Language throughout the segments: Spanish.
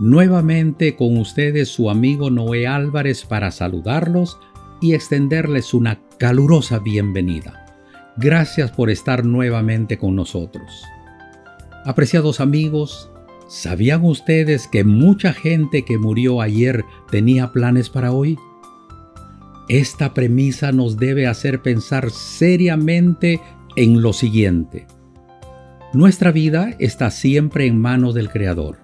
Nuevamente con ustedes su amigo Noé Álvarez para saludarlos y extenderles una calurosa bienvenida. Gracias por estar nuevamente con nosotros. Apreciados amigos, ¿sabían ustedes que mucha gente que murió ayer tenía planes para hoy? Esta premisa nos debe hacer pensar seriamente en lo siguiente. Nuestra vida está siempre en manos del Creador.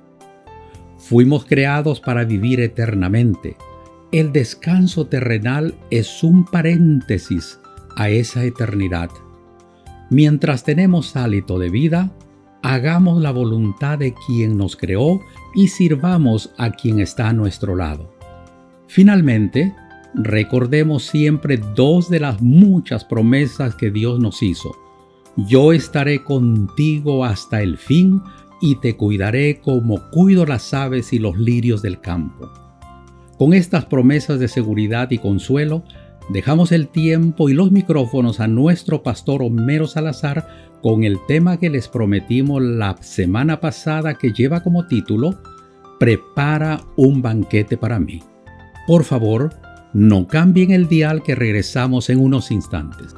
Fuimos creados para vivir eternamente. El descanso terrenal es un paréntesis a esa eternidad. Mientras tenemos hálito de vida, hagamos la voluntad de quien nos creó y sirvamos a quien está a nuestro lado. Finalmente, recordemos siempre dos de las muchas promesas que Dios nos hizo yo estaré contigo hasta el fin y te cuidaré como cuido las aves y los lirios del campo. Con estas promesas de seguridad y consuelo, dejamos el tiempo y los micrófonos a nuestro pastor Homero Salazar con el tema que les prometimos la semana pasada que lleva como título Prepara un banquete para mí. Por favor, no cambien el dial que regresamos en unos instantes.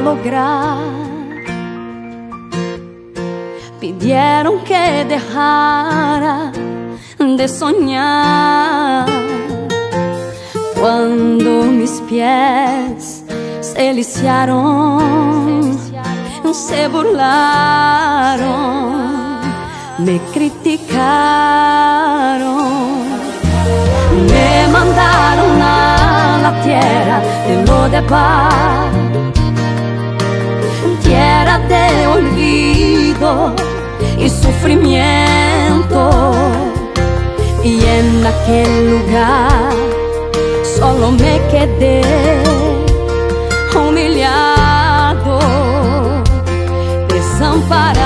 Lograr. Pidieron que dejara de soñar cuando mis pies se lisiaron, se burlaron, me criticaron, me mandaron a la tierra de lo de paz tierra de olvido y sufrimiento. Y en aquel lugar solo me quedé humillado, desamparado.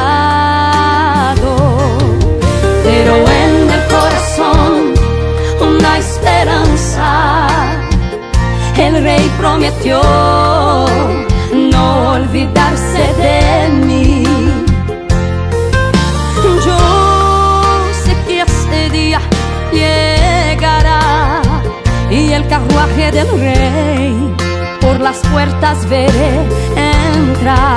Prometió no olvidarse de mí. Yo sé que ese día llegará y el carruaje del rey por las puertas veré entrar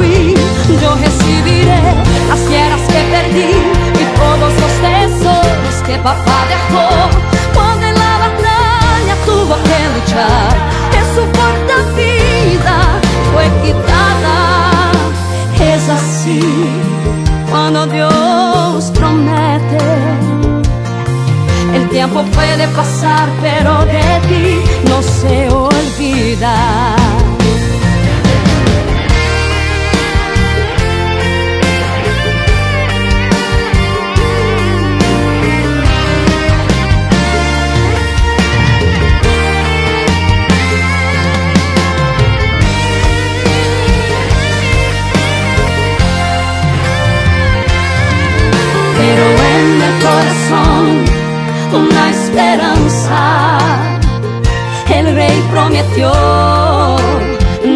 Yo recibiré las tierras que perdí y todos los tesoros que papá dejó. Cuando en la batalla tuvo que luchar, que su corta vida fue quitada. Es así cuando Dios promete. El tiempo puede pasar, pero de ti no se olvida.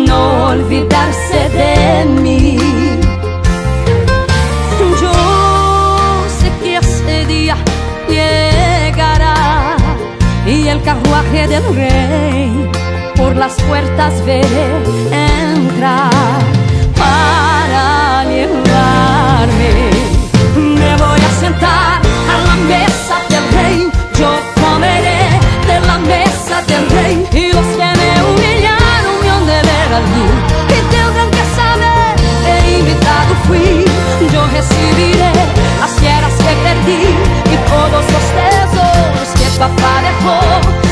No olvidarse de mí. Yo sé que ese día llegará y el carruaje del rey por las puertas veré entrar recibiré las tierras que perdí y todos los tesoros que papá dejó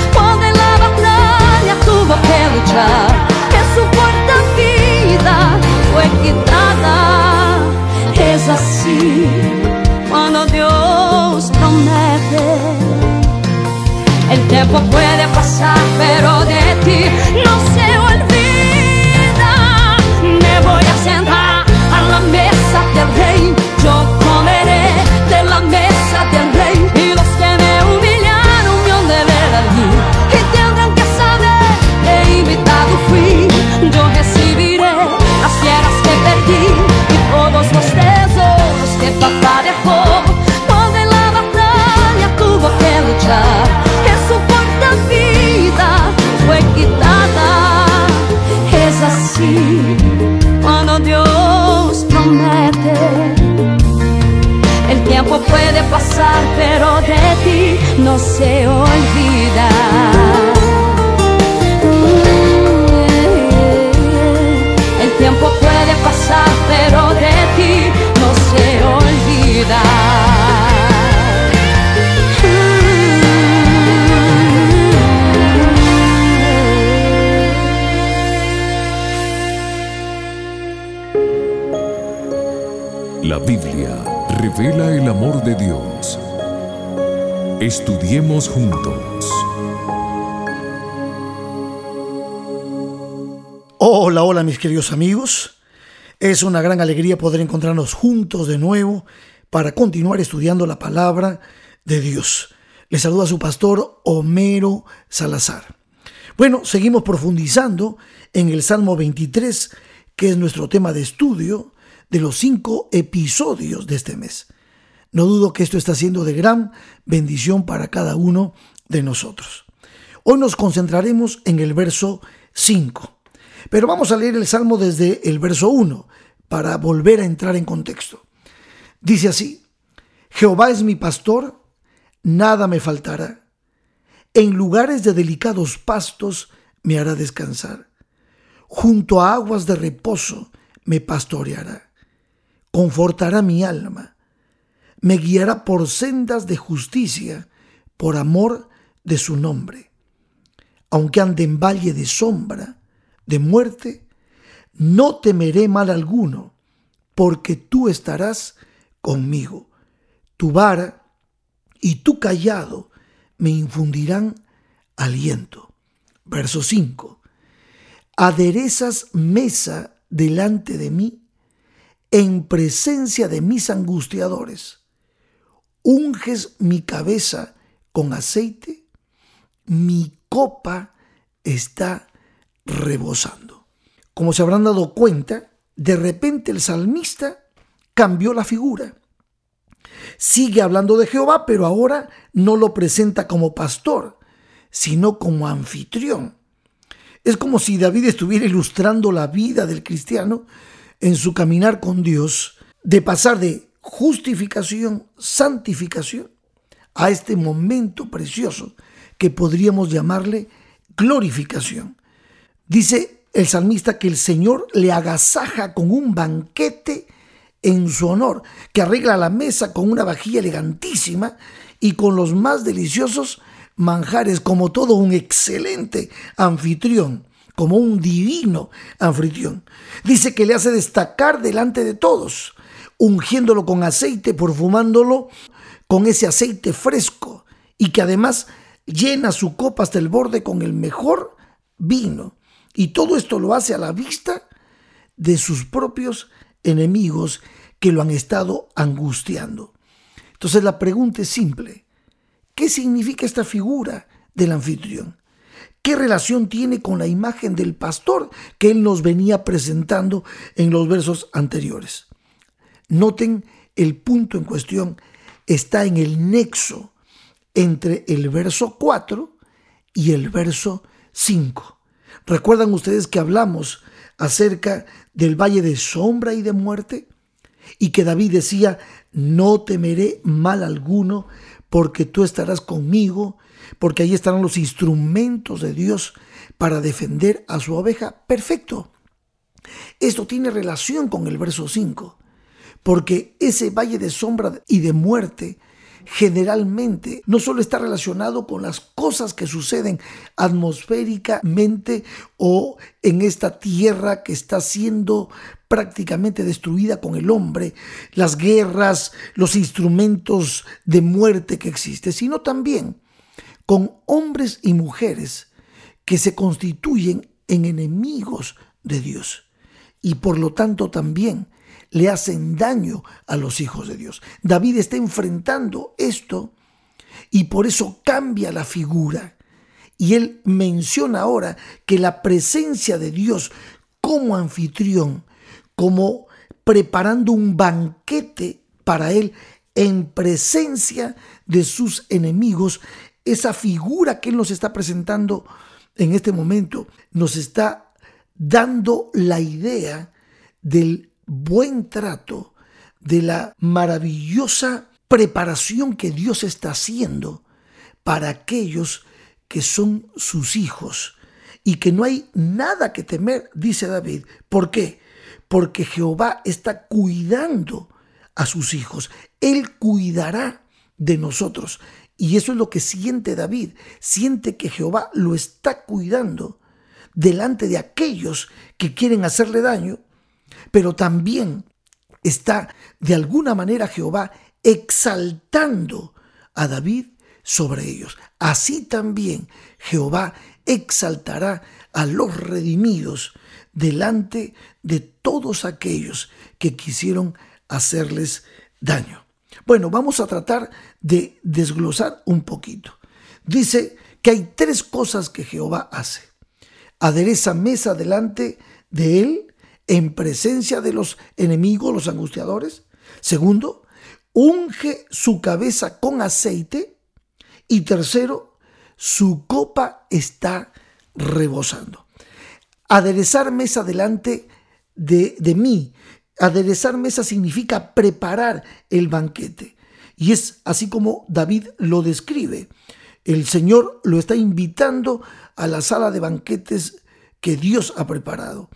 que luchar, que su corta vida fue quitada. Es así cuando Dios promete. El tiempo puede pasar, pero de ti no se no se olvida. Estudiemos juntos. Hola, hola mis queridos amigos. Es una gran alegría poder encontrarnos juntos de nuevo para continuar estudiando la palabra de Dios. Le saluda su pastor Homero Salazar. Bueno, seguimos profundizando en el Salmo 23, que es nuestro tema de estudio de los cinco episodios de este mes. No dudo que esto está siendo de gran bendición para cada uno de nosotros. Hoy nos concentraremos en el verso 5. Pero vamos a leer el Salmo desde el verso 1 para volver a entrar en contexto. Dice así, Jehová es mi pastor, nada me faltará. En lugares de delicados pastos me hará descansar. Junto a aguas de reposo me pastoreará. Confortará mi alma. Me guiará por sendas de justicia, por amor de su nombre. Aunque ande en valle de sombra, de muerte, no temeré mal alguno, porque tú estarás conmigo. Tu vara y tu callado me infundirán aliento. Verso 5. Aderezas mesa delante de mí en presencia de mis angustiadores. Unges mi cabeza con aceite, mi copa está rebosando. Como se habrán dado cuenta, de repente el salmista cambió la figura. Sigue hablando de Jehová, pero ahora no lo presenta como pastor, sino como anfitrión. Es como si David estuviera ilustrando la vida del cristiano en su caminar con Dios, de pasar de justificación, santificación, a este momento precioso que podríamos llamarle glorificación. Dice el salmista que el Señor le agasaja con un banquete en su honor, que arregla la mesa con una vajilla elegantísima y con los más deliciosos manjares, como todo un excelente anfitrión, como un divino anfitrión. Dice que le hace destacar delante de todos, ungiéndolo con aceite, perfumándolo con ese aceite fresco y que además llena su copa hasta el borde con el mejor vino. Y todo esto lo hace a la vista de sus propios enemigos que lo han estado angustiando. Entonces la pregunta es simple. ¿Qué significa esta figura del anfitrión? ¿Qué relación tiene con la imagen del pastor que él nos venía presentando en los versos anteriores? Noten el punto en cuestión está en el nexo entre el verso 4 y el verso 5. ¿Recuerdan ustedes que hablamos acerca del valle de sombra y de muerte? Y que David decía, no temeré mal alguno, porque tú estarás conmigo, porque ahí estarán los instrumentos de Dios para defender a su oveja. Perfecto. Esto tiene relación con el verso 5, porque ese valle de sombra y de muerte generalmente no solo está relacionado con las cosas que suceden atmosféricamente o en esta tierra que está siendo prácticamente destruida con el hombre, las guerras, los instrumentos de muerte que existen, sino también con hombres y mujeres que se constituyen en enemigos de Dios. Y por lo tanto también le hacen daño a los hijos de Dios. David está enfrentando esto y por eso cambia la figura. Y él menciona ahora que la presencia de Dios como anfitrión, como preparando un banquete para él en presencia de sus enemigos, esa figura que él nos está presentando en este momento nos está dando la idea del buen trato, de la maravillosa preparación que Dios está haciendo para aquellos que son sus hijos y que no hay nada que temer, dice David. ¿Por qué? Porque Jehová está cuidando a sus hijos. Él cuidará de nosotros. Y eso es lo que siente David. Siente que Jehová lo está cuidando delante de aquellos que quieren hacerle daño pero también está de alguna manera Jehová exaltando a David sobre ellos. Así también Jehová exaltará a los redimidos delante de todos aquellos que quisieron hacerles daño. Bueno, vamos a tratar de desglosar un poquito. Dice que hay tres cosas que Jehová hace. Adereza mesa delante de él en presencia de los enemigos, los angustiadores. Segundo, unge su cabeza con aceite. Y tercero, su copa está rebosando. Aderezar mesa delante de, de mí. Aderezar mesa significa preparar el banquete. Y es así como David lo describe. El Señor lo está invitando a la sala de banquetes que Dios ha preparado.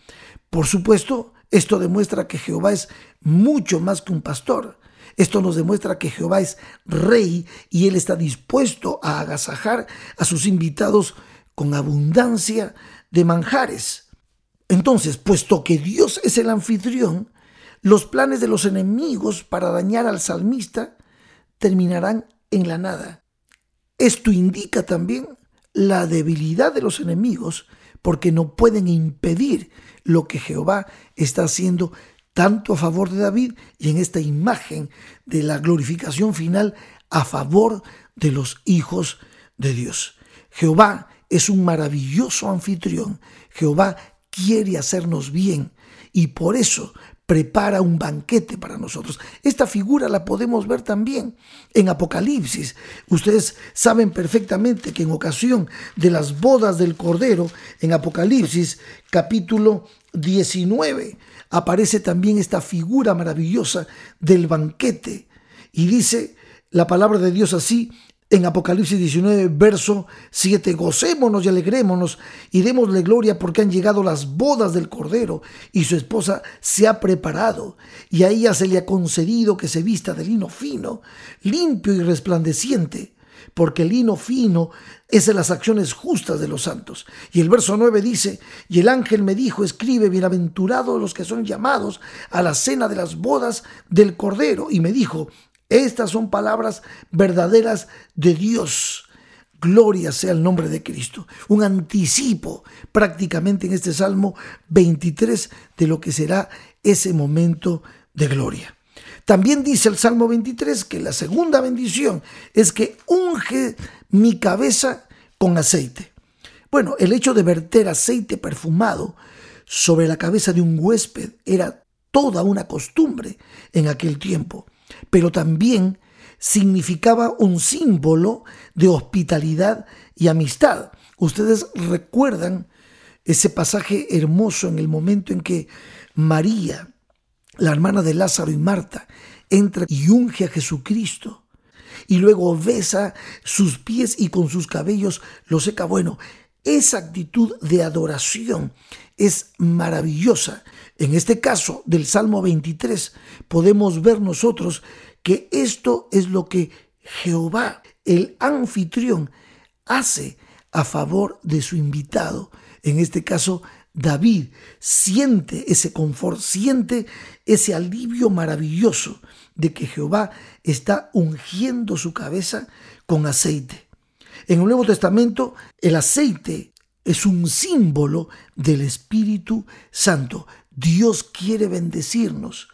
Por supuesto, esto demuestra que Jehová es mucho más que un pastor. Esto nos demuestra que Jehová es rey y él está dispuesto a agasajar a sus invitados con abundancia de manjares. Entonces, puesto que Dios es el anfitrión, los planes de los enemigos para dañar al salmista terminarán en la nada. Esto indica también la debilidad de los enemigos porque no pueden impedir lo que Jehová está haciendo tanto a favor de David y en esta imagen de la glorificación final a favor de los hijos de Dios. Jehová es un maravilloso anfitrión. Jehová quiere hacernos bien y por eso prepara un banquete para nosotros. Esta figura la podemos ver también en Apocalipsis. Ustedes saben perfectamente que en ocasión de las bodas del Cordero, en Apocalipsis capítulo 19, aparece también esta figura maravillosa del banquete. Y dice la palabra de Dios así, en Apocalipsis 19, verso 7, gocémonos y alegrémonos y démosle gloria porque han llegado las bodas del Cordero y su esposa se ha preparado y a ella se le ha concedido que se vista de lino fino, limpio y resplandeciente, porque el lino fino es de las acciones justas de los santos. Y el verso 9 dice, y el ángel me dijo, escribe, bienaventurados los que son llamados a la cena de las bodas del Cordero. Y me dijo, estas son palabras verdaderas de Dios. Gloria sea el nombre de Cristo. Un anticipo prácticamente en este Salmo 23 de lo que será ese momento de gloria. También dice el Salmo 23 que la segunda bendición es que unge mi cabeza con aceite. Bueno, el hecho de verter aceite perfumado sobre la cabeza de un huésped era toda una costumbre en aquel tiempo, pero también significaba un símbolo de hospitalidad y amistad. Ustedes recuerdan ese pasaje hermoso en el momento en que María, la hermana de Lázaro y Marta, entra y unge a Jesucristo y luego besa sus pies y con sus cabellos lo seca. Bueno, esa actitud de adoración es maravillosa. En este caso del Salmo 23 podemos ver nosotros que esto es lo que Jehová, el anfitrión, hace a favor de su invitado. En este caso, David siente ese confort, siente ese alivio maravilloso de que Jehová está ungiendo su cabeza con aceite. En el Nuevo Testamento el aceite es un símbolo del Espíritu Santo. Dios quiere bendecirnos,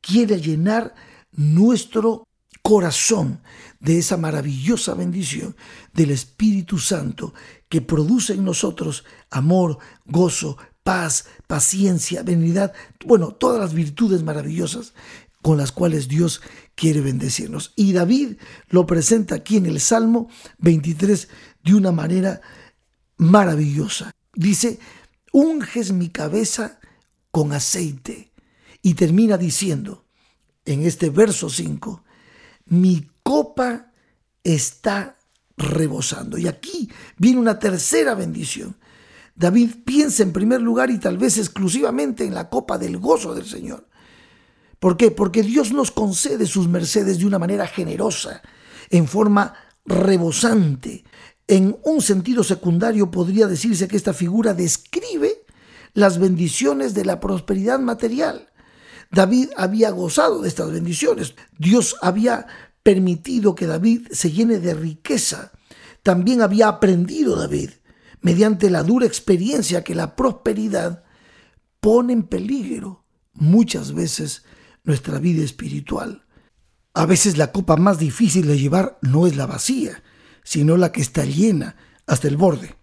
quiere llenar nuestro corazón de esa maravillosa bendición del Espíritu Santo que produce en nosotros amor, gozo, paz, paciencia, benignidad, bueno, todas las virtudes maravillosas con las cuales Dios quiere bendecirnos. Y David lo presenta aquí en el Salmo 23 de una manera maravillosa. Dice, unges mi cabeza con aceite. Y termina diciendo, en este verso 5, mi copa está rebosando. Y aquí viene una tercera bendición. David piensa en primer lugar y tal vez exclusivamente en la copa del gozo del Señor. ¿Por qué? Porque Dios nos concede sus mercedes de una manera generosa, en forma rebosante. En un sentido secundario podría decirse que esta figura describe las bendiciones de la prosperidad material. David había gozado de estas bendiciones. Dios había permitido que David se llene de riqueza. También había aprendido David, mediante la dura experiencia, que la prosperidad pone en peligro muchas veces nuestra vida espiritual. A veces la copa más difícil de llevar no es la vacía, sino la que está llena hasta el borde.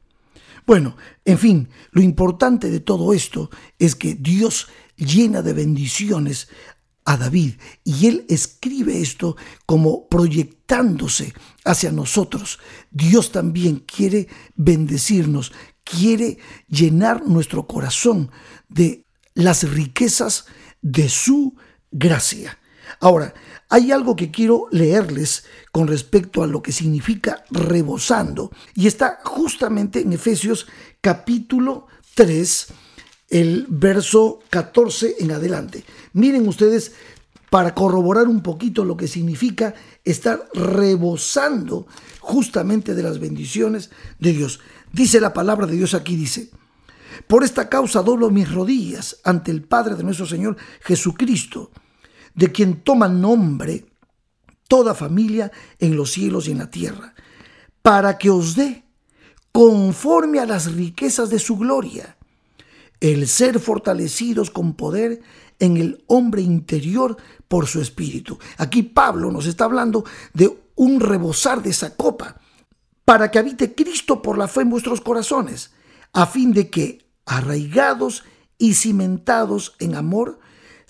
Bueno, en fin, lo importante de todo esto es que Dios llena de bendiciones a David y él escribe esto como proyectándose hacia nosotros. Dios también quiere bendecirnos, quiere llenar nuestro corazón de las riquezas de su gracia. Ahora, hay algo que quiero leerles con respecto a lo que significa rebosando y está justamente en Efesios capítulo 3, el verso 14 en adelante. Miren ustedes para corroborar un poquito lo que significa estar rebosando justamente de las bendiciones de Dios. Dice la palabra de Dios aquí, dice, por esta causa doblo mis rodillas ante el Padre de nuestro Señor Jesucristo, de quien toma nombre toda familia en los cielos y en la tierra, para que os dé, conforme a las riquezas de su gloria, el ser fortalecidos con poder en el hombre interior por su espíritu. Aquí Pablo nos está hablando de un rebosar de esa copa, para que habite Cristo por la fe en vuestros corazones, a fin de que, arraigados y cimentados en amor,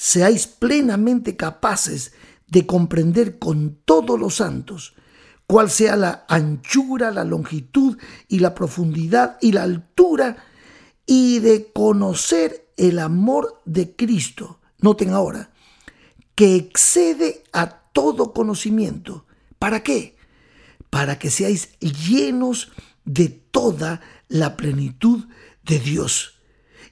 seáis plenamente capaces de comprender con todos los santos cuál sea la anchura, la longitud y la profundidad y la altura y de conocer el amor de Cristo. Noten ahora, que excede a todo conocimiento. ¿Para qué? Para que seáis llenos de toda la plenitud de Dios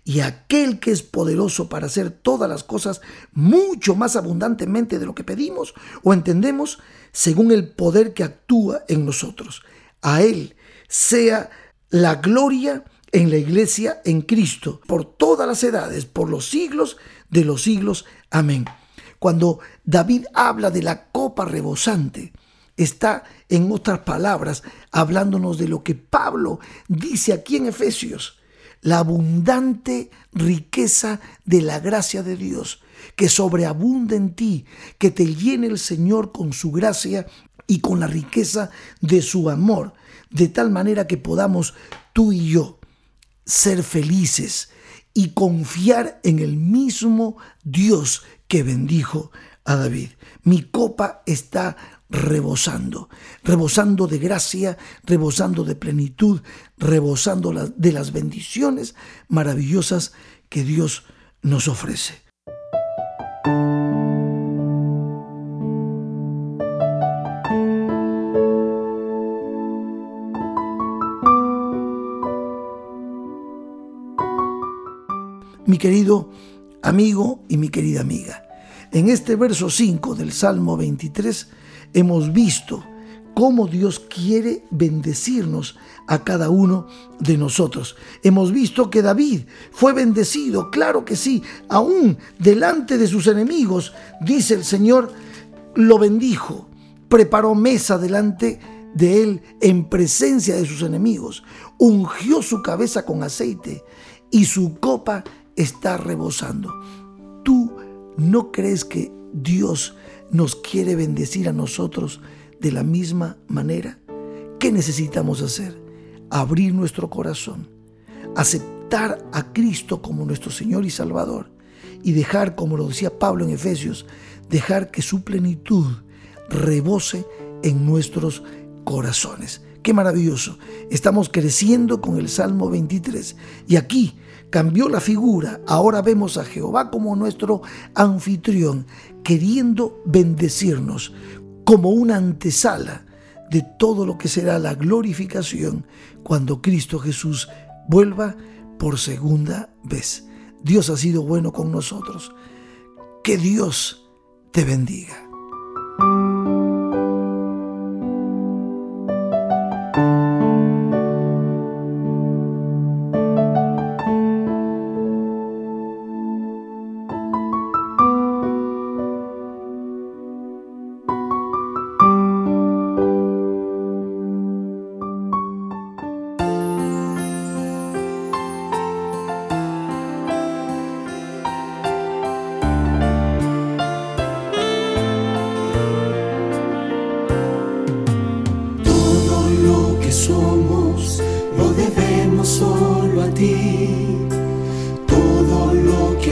y aquel que es poderoso para hacer todas las cosas mucho más abundantemente de lo que pedimos o entendemos, según el poder que actúa en nosotros. A Él sea la gloria en la iglesia en Cristo, por todas las edades, por los siglos de los siglos. Amén. Cuando David habla de la copa rebosante, está en otras palabras hablándonos de lo que Pablo dice aquí en Efesios la abundante riqueza de la gracia de Dios, que sobreabunda en ti, que te llene el Señor con su gracia y con la riqueza de su amor, de tal manera que podamos tú y yo ser felices y confiar en el mismo Dios que bendijo a David. Mi copa está rebosando, rebosando de gracia, rebosando de plenitud, rebosando de las bendiciones maravillosas que Dios nos ofrece. Mi querido amigo y mi querida amiga, en este verso 5 del Salmo 23 hemos visto cómo Dios quiere bendecirnos a cada uno de nosotros. Hemos visto que David fue bendecido, claro que sí, aún delante de sus enemigos, dice el Señor, lo bendijo, preparó mesa delante de él en presencia de sus enemigos, ungió su cabeza con aceite y su copa está rebosando. ¿Tú no crees que Dios nos quiere bendecir a nosotros de la misma manera? ¿Qué necesitamos hacer? Abrir nuestro corazón, aceptar a Cristo como nuestro Señor y Salvador y dejar, como lo decía Pablo en Efesios, dejar que su plenitud rebose en nuestros corazones. Qué maravilloso. Estamos creciendo con el Salmo 23 y aquí cambió la figura. Ahora vemos a Jehová como nuestro anfitrión, queriendo bendecirnos como una antesala de todo lo que será la glorificación cuando Cristo Jesús vuelva por segunda vez. Dios ha sido bueno con nosotros. Que Dios te bendiga.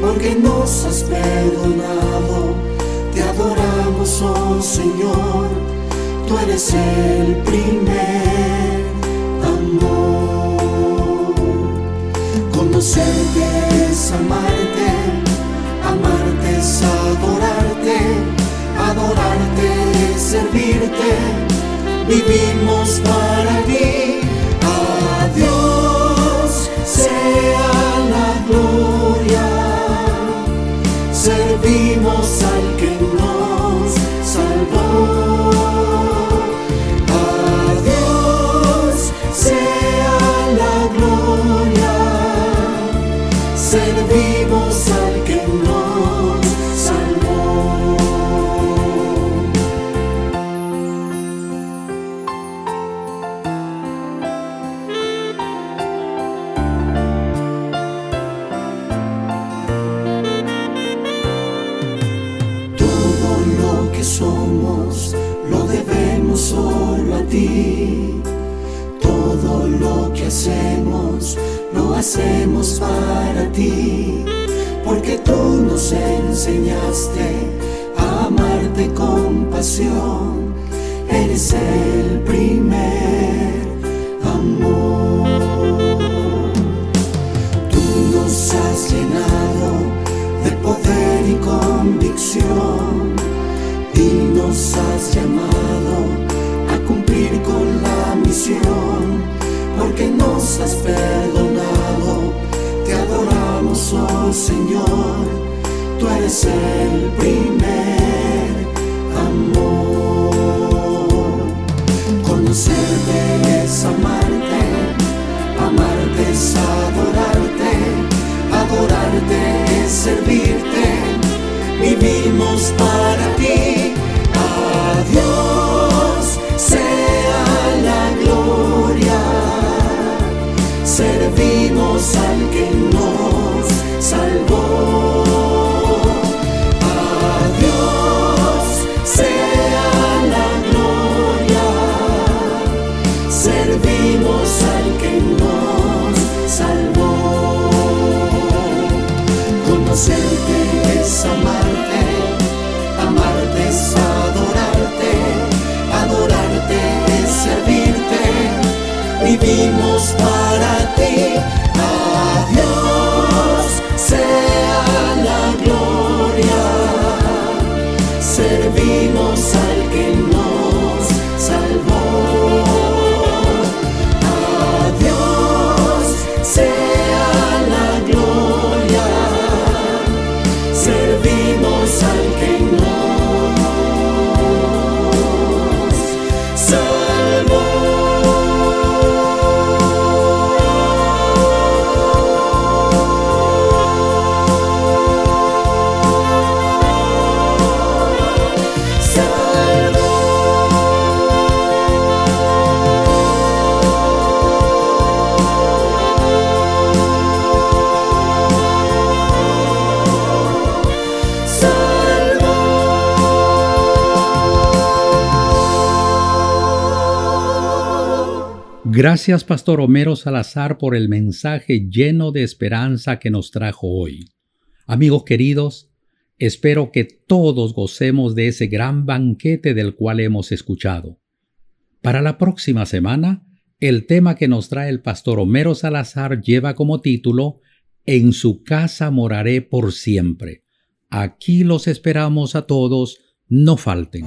porque nos has perdonado. Te adoramos, oh Señor, tú eres el primer Conocerte es amarte, amarte es adorarte, adorarte es servirte, vivimos para ti. Para ti, porque tú nos enseñaste a amarte con pasión, eres el primer amor. Tú nos has llenado de poder y convicción y nos has llamado a cumplir con la misión porque nos has perdonado. Te adoramos, oh Señor, tú eres el primer amor. Conocerte es amarte, amarte es adorarte, adorarte es servirte. Vivimos para Gracias, Pastor Homero Salazar, por el mensaje lleno de esperanza que nos trajo hoy. Amigos queridos, espero que todos gocemos de ese gran banquete del cual hemos escuchado. Para la próxima semana, el tema que nos trae el Pastor Homero Salazar lleva como título En su casa moraré por siempre. Aquí los esperamos a todos, no falten.